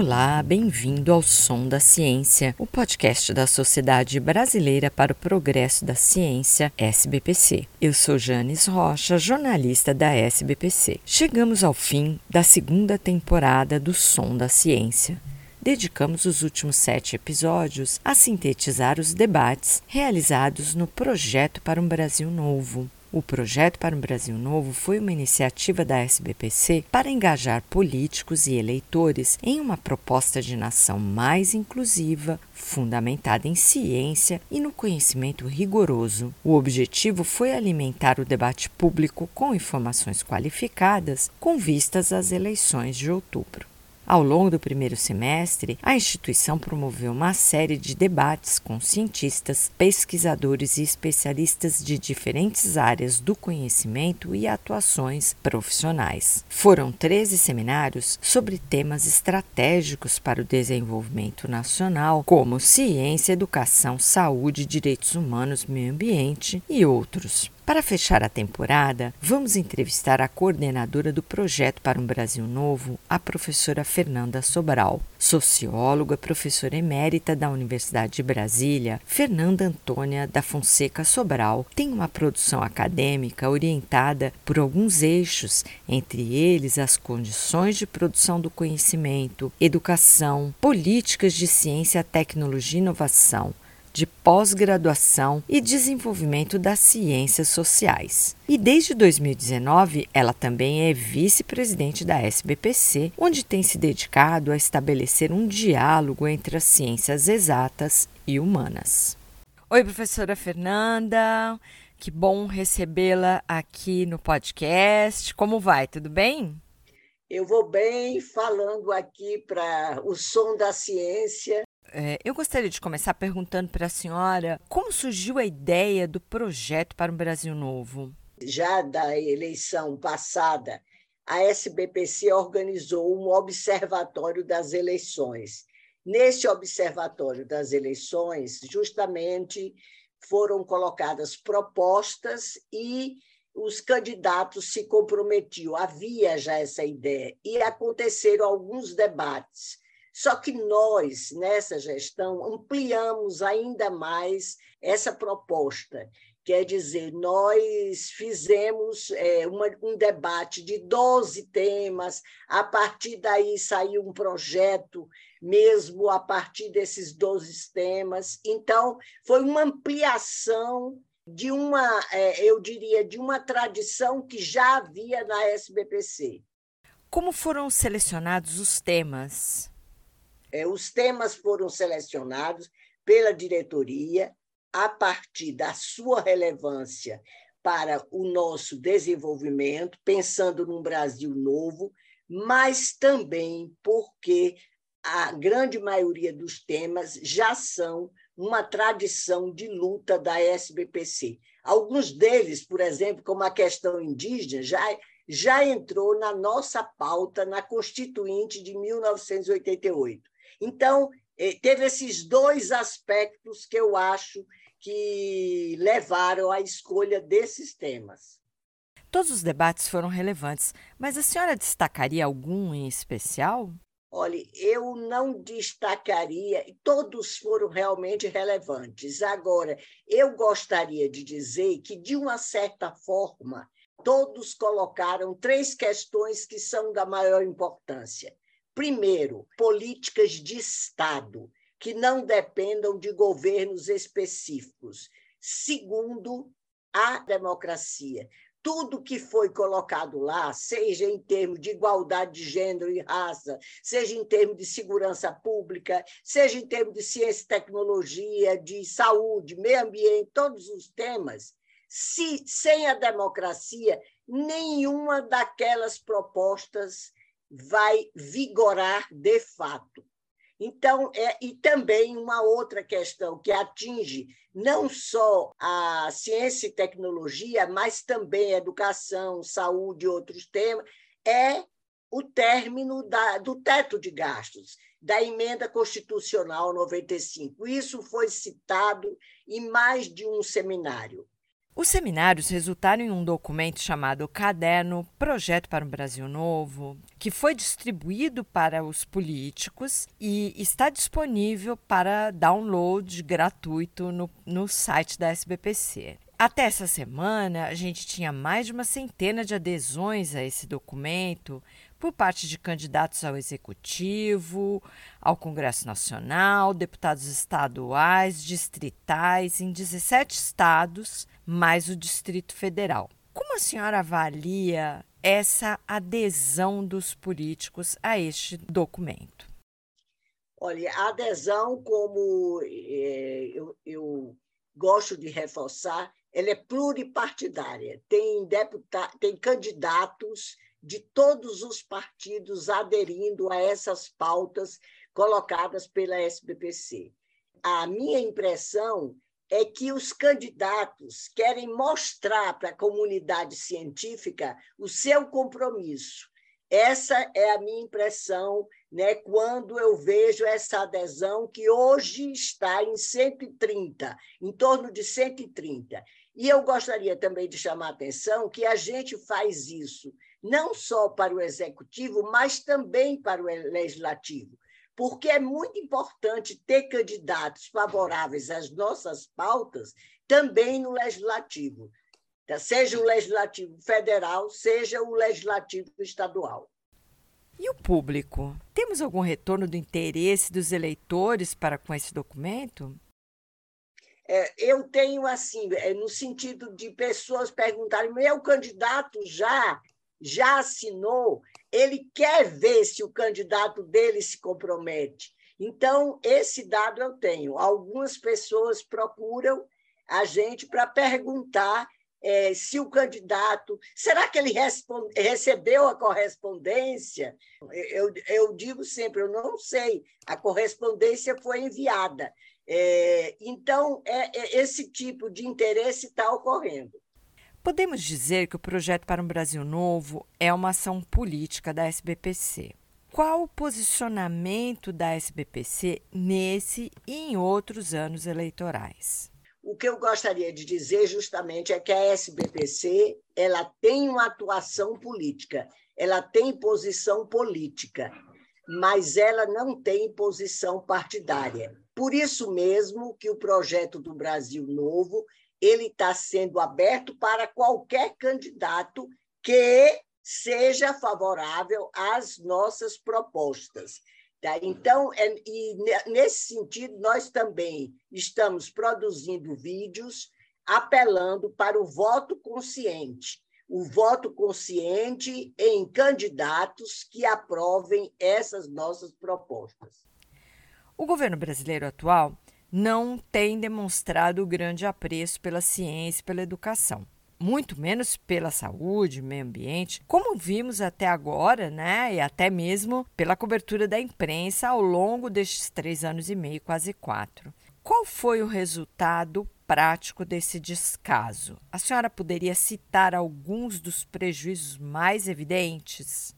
Olá, bem-vindo ao Som da Ciência, o podcast da Sociedade Brasileira para o Progresso da Ciência, SBPC. Eu sou Janes Rocha, jornalista da SBPC. Chegamos ao fim da segunda temporada do Som da Ciência. Dedicamos os últimos sete episódios a sintetizar os debates realizados no Projeto para um Brasil Novo, o Projeto para um Brasil Novo foi uma iniciativa da SBPC para engajar políticos e eleitores em uma proposta de nação mais inclusiva, fundamentada em ciência e no conhecimento rigoroso. O objetivo foi alimentar o debate público com informações qualificadas com vistas às eleições de outubro. Ao longo do primeiro semestre, a instituição promoveu uma série de debates com cientistas, pesquisadores e especialistas de diferentes áreas do conhecimento e atuações profissionais. Foram 13 seminários sobre temas estratégicos para o desenvolvimento nacional, como ciência, educação, saúde, direitos humanos, meio ambiente e outros. Para fechar a temporada, vamos entrevistar a coordenadora do projeto para um Brasil Novo, a professora Fernanda Sobral. Socióloga, professora emérita da Universidade de Brasília, Fernanda Antônia da Fonseca Sobral tem uma produção acadêmica orientada por alguns eixos, entre eles as condições de produção do conhecimento, educação, políticas de ciência, tecnologia e inovação de pós-graduação e desenvolvimento das ciências sociais. E desde 2019, ela também é vice-presidente da SBPC, onde tem se dedicado a estabelecer um diálogo entre as ciências exatas e humanas. Oi, professora Fernanda. Que bom recebê-la aqui no podcast. Como vai? Tudo bem? Eu vou bem, falando aqui para o som da ciência é, eu gostaria de começar perguntando para a senhora como surgiu a ideia do projeto para um Brasil Novo. Já da eleição passada, a SBPC organizou um observatório das eleições. Neste observatório das eleições, justamente foram colocadas propostas e os candidatos se comprometiam. Havia já essa ideia e aconteceram alguns debates só que nós, nessa gestão, ampliamos ainda mais essa proposta. Quer dizer, nós fizemos é, uma, um debate de 12 temas, a partir daí saiu um projeto mesmo a partir desses 12 temas. Então, foi uma ampliação de uma, é, eu diria, de uma tradição que já havia na SBPC. Como foram selecionados os temas? É, os temas foram selecionados pela diretoria a partir da sua relevância para o nosso desenvolvimento, pensando num Brasil novo, mas também porque a grande maioria dos temas já são uma tradição de luta da SBPC. Alguns deles, por exemplo, como a questão indígena, já, já entrou na nossa pauta na Constituinte de 1988. Então, eh, teve esses dois aspectos que eu acho que levaram à escolha desses temas. Todos os debates foram relevantes, mas a senhora destacaria algum em especial? Olha, eu não destacaria, todos foram realmente relevantes. Agora, eu gostaria de dizer que, de uma certa forma, todos colocaram três questões que são da maior importância. Primeiro, políticas de Estado que não dependam de governos específicos. Segundo, a democracia. Tudo que foi colocado lá, seja em termos de igualdade de gênero e raça, seja em termos de segurança pública, seja em termos de ciência e tecnologia, de saúde, meio ambiente, todos os temas, se sem a democracia, nenhuma daquelas propostas vai vigorar de fato. Então, é, e também uma outra questão que atinge não só a ciência e tecnologia, mas também a educação, saúde e outros temas, é o término da, do teto de gastos, da emenda constitucional 95. Isso foi citado em mais de um seminário. Os seminários resultaram em um documento chamado Caderno Projeto para um Brasil Novo, que foi distribuído para os políticos e está disponível para download gratuito no, no site da SBPC. Até essa semana, a gente tinha mais de uma centena de adesões a esse documento, por parte de candidatos ao Executivo, ao Congresso Nacional, deputados estaduais, distritais, em 17 estados, mais o Distrito Federal. Como a senhora avalia essa adesão dos políticos a este documento? Olha, a adesão, como é, eu, eu gosto de reforçar, ela é pluripartidária. Tem, deputa, tem candidatos de todos os partidos aderindo a essas pautas colocadas pela SBPC. A minha impressão é que os candidatos querem mostrar para a comunidade científica o seu compromisso. Essa é a minha impressão né, quando eu vejo essa adesão que hoje está em 130, em torno de 130. E eu gostaria também de chamar a atenção que a gente faz isso não só para o executivo, mas também para o legislativo, porque é muito importante ter candidatos favoráveis às nossas pautas também no legislativo, tá? seja o legislativo federal, seja o legislativo estadual. E o público? Temos algum retorno do interesse dos eleitores para com esse documento? É, eu tenho assim, é, no sentido de pessoas perguntarem: meu candidato já já assinou, ele quer ver se o candidato dele se compromete. Então, esse dado eu tenho. Algumas pessoas procuram a gente para perguntar é, se o candidato. Será que ele responde, recebeu a correspondência? Eu, eu digo sempre, eu não sei. A correspondência foi enviada. É, então, é, é esse tipo de interesse está ocorrendo. Podemos dizer que o Projeto para um Brasil Novo é uma ação política da SBPC. Qual o posicionamento da SBPC nesse e em outros anos eleitorais? O que eu gostaria de dizer justamente é que a SBPC ela tem uma atuação política, ela tem posição política, mas ela não tem posição partidária. Por isso mesmo que o projeto do Brasil Novo ele está sendo aberto para qualquer candidato que seja favorável às nossas propostas. Tá? Então, é, e nesse sentido, nós também estamos produzindo vídeos apelando para o voto consciente, o voto consciente em candidatos que aprovem essas nossas propostas. O governo brasileiro atual não tem demonstrado grande apreço pela ciência e pela educação. Muito menos pela saúde, meio ambiente, como vimos até agora, né? E até mesmo pela cobertura da imprensa ao longo destes três anos e meio, quase quatro. Qual foi o resultado prático desse descaso? A senhora poderia citar alguns dos prejuízos mais evidentes?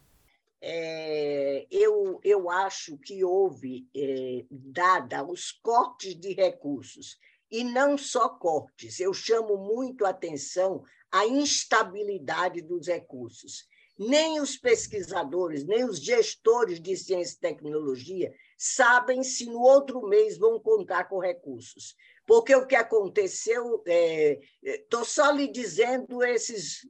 É, eu, eu acho que houve, é, dada os cortes de recursos, e não só cortes, eu chamo muito a atenção à instabilidade dos recursos. Nem os pesquisadores, nem os gestores de ciência e tecnologia sabem se no outro mês vão contar com recursos. Porque o que aconteceu, estou é, só lhe dizendo esses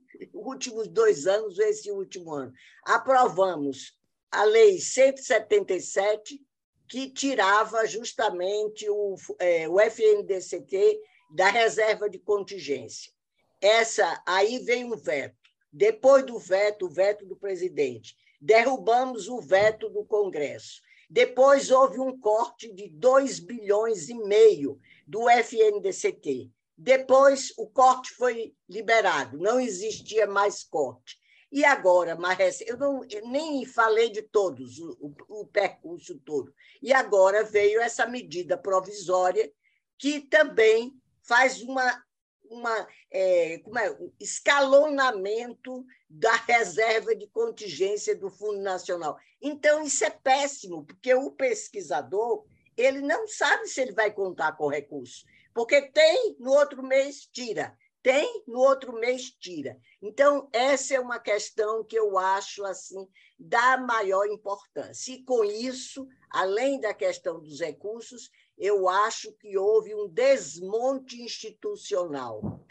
últimos dois anos, esse último ano. Aprovamos a Lei 177, que tirava justamente o, é, o FNDCT da reserva de contingência. Essa aí veio um veto. Depois do veto, o veto do presidente, derrubamos o veto do Congresso. Depois houve um corte de 2 bilhões e meio do FNDCT. Depois o corte foi liberado, não existia mais corte. E agora, mais eu, não, eu nem falei de todos, o, o, percurso todo. E agora veio essa medida provisória que também faz uma, uma é, como é, um escalonamento da reserva de contingência do Fundo Nacional. Então, isso é péssimo, porque o pesquisador ele não sabe se ele vai contar com recurso, porque tem, no outro mês, tira. tem, no outro mês tira. Então, essa é uma questão que eu acho assim da maior importância. E com isso, além da questão dos recursos, eu acho que houve um desmonte institucional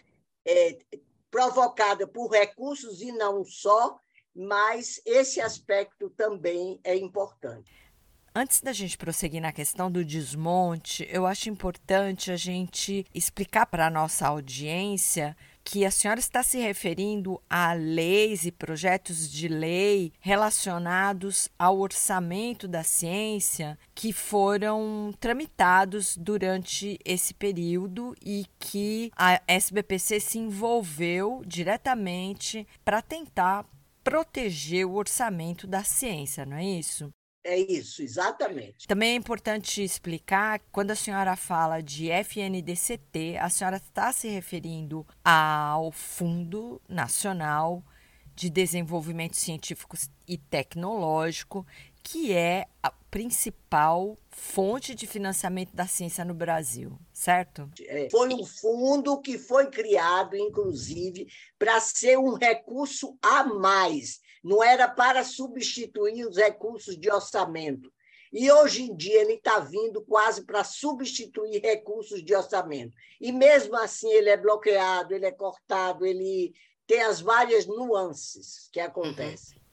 é, provocado por recursos e não só, mas esse aspecto também é importante. Antes da gente prosseguir na questão do desmonte, eu acho importante a gente explicar para a nossa audiência que a senhora está se referindo a leis e projetos de lei relacionados ao orçamento da ciência que foram tramitados durante esse período e que a SBPC se envolveu diretamente para tentar proteger o orçamento da ciência, não é isso? É isso, exatamente. Também é importante explicar, quando a senhora fala de FNDCT, a senhora está se referindo ao Fundo Nacional de Desenvolvimento Científico e Tecnológico, que é a principal fonte de financiamento da ciência no Brasil, certo? É, foi um fundo que foi criado, inclusive, para ser um recurso a mais não era para substituir os recursos de orçamento. E hoje em dia ele está vindo quase para substituir recursos de orçamento. E mesmo assim ele é bloqueado, ele é cortado, ele tem as várias nuances que acontecem. Uhum.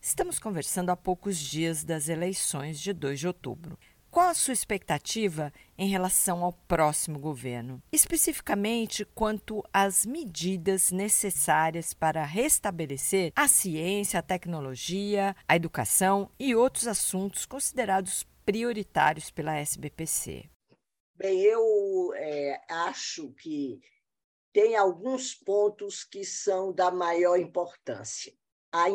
Estamos conversando há poucos dias das eleições de 2 de outubro. Qual a sua expectativa em relação ao próximo governo, especificamente quanto às medidas necessárias para restabelecer a ciência, a tecnologia, a educação e outros assuntos considerados prioritários pela SBPC? Bem, eu é, acho que tem alguns pontos que são da maior importância. A,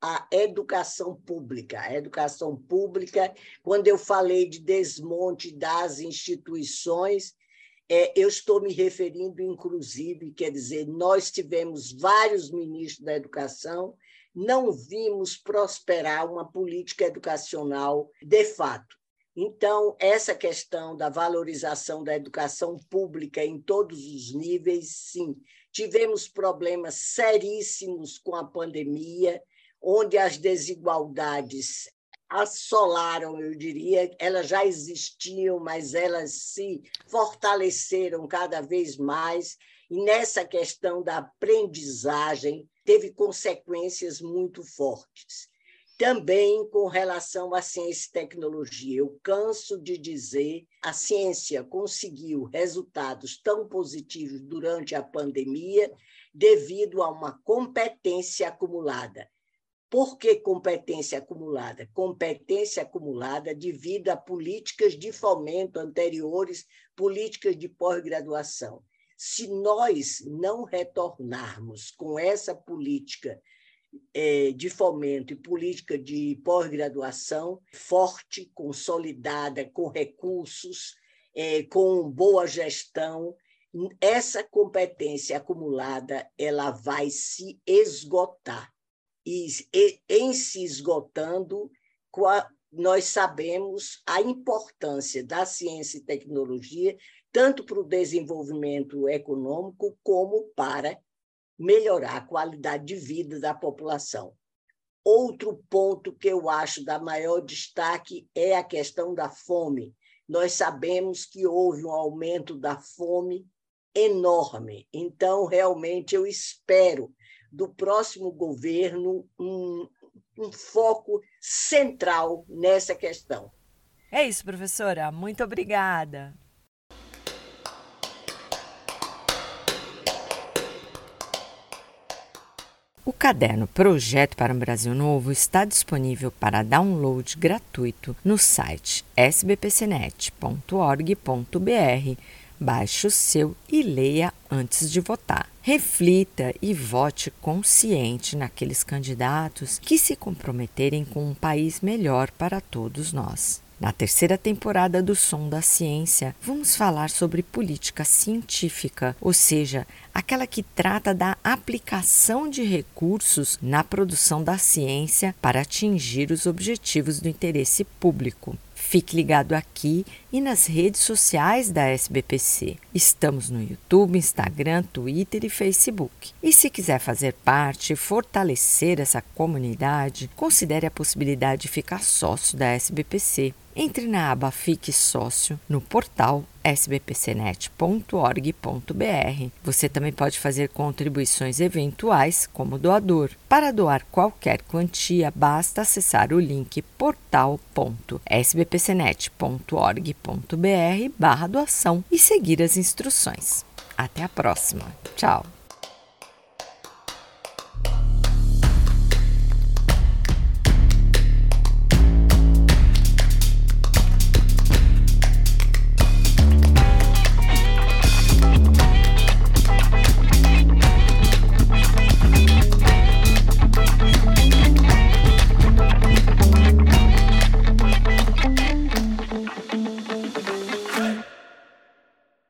a educação pública. A educação pública, quando eu falei de desmonte das instituições, é, eu estou me referindo, inclusive, quer dizer, nós tivemos vários ministros da educação, não vimos prosperar uma política educacional de fato. Então, essa questão da valorização da educação pública em todos os níveis, sim. Tivemos problemas seríssimos com a pandemia, onde as desigualdades assolaram, eu diria, elas já existiam, mas elas se fortaleceram cada vez mais, e nessa questão da aprendizagem teve consequências muito fortes. Também com relação à ciência e tecnologia, eu canso de dizer, a ciência conseguiu resultados tão positivos durante a pandemia devido a uma competência acumulada por que competência acumulada? Competência acumulada devido a políticas de fomento anteriores, políticas de pós-graduação. Se nós não retornarmos com essa política é, de fomento e política de pós-graduação forte, consolidada, com recursos, é, com boa gestão, essa competência acumulada ela vai se esgotar e, em se esgotando, nós sabemos a importância da ciência e tecnologia, tanto para o desenvolvimento econômico, como para melhorar a qualidade de vida da população. Outro ponto que eu acho da maior destaque é a questão da fome. Nós sabemos que houve um aumento da fome enorme. Então, realmente, eu espero do próximo governo um, um foco central nessa questão. É isso, professora. Muito obrigada. O caderno Projeto para um Brasil Novo está disponível para download gratuito no site sbpcnet.org.br Baixe o seu e leia antes de votar. Reflita e vote consciente naqueles candidatos que se comprometerem com um país melhor para todos nós. Na terceira temporada do Som da Ciência, vamos falar sobre política científica, ou seja, aquela que trata da aplicação de recursos na produção da ciência para atingir os objetivos do interesse público. Fique ligado aqui e nas redes sociais da SBPC. Estamos no YouTube, Instagram, Twitter e Facebook. E se quiser fazer parte e fortalecer essa comunidade, considere a possibilidade de ficar sócio da SBPC. Entre na aba Fique Sócio no portal sbpcnet.org.br. Você também pode fazer contribuições eventuais como doador. Para doar qualquer quantia, basta acessar o link portal.sbpcnet.org.br barra doação e seguir as instruções. Até a próxima. Tchau!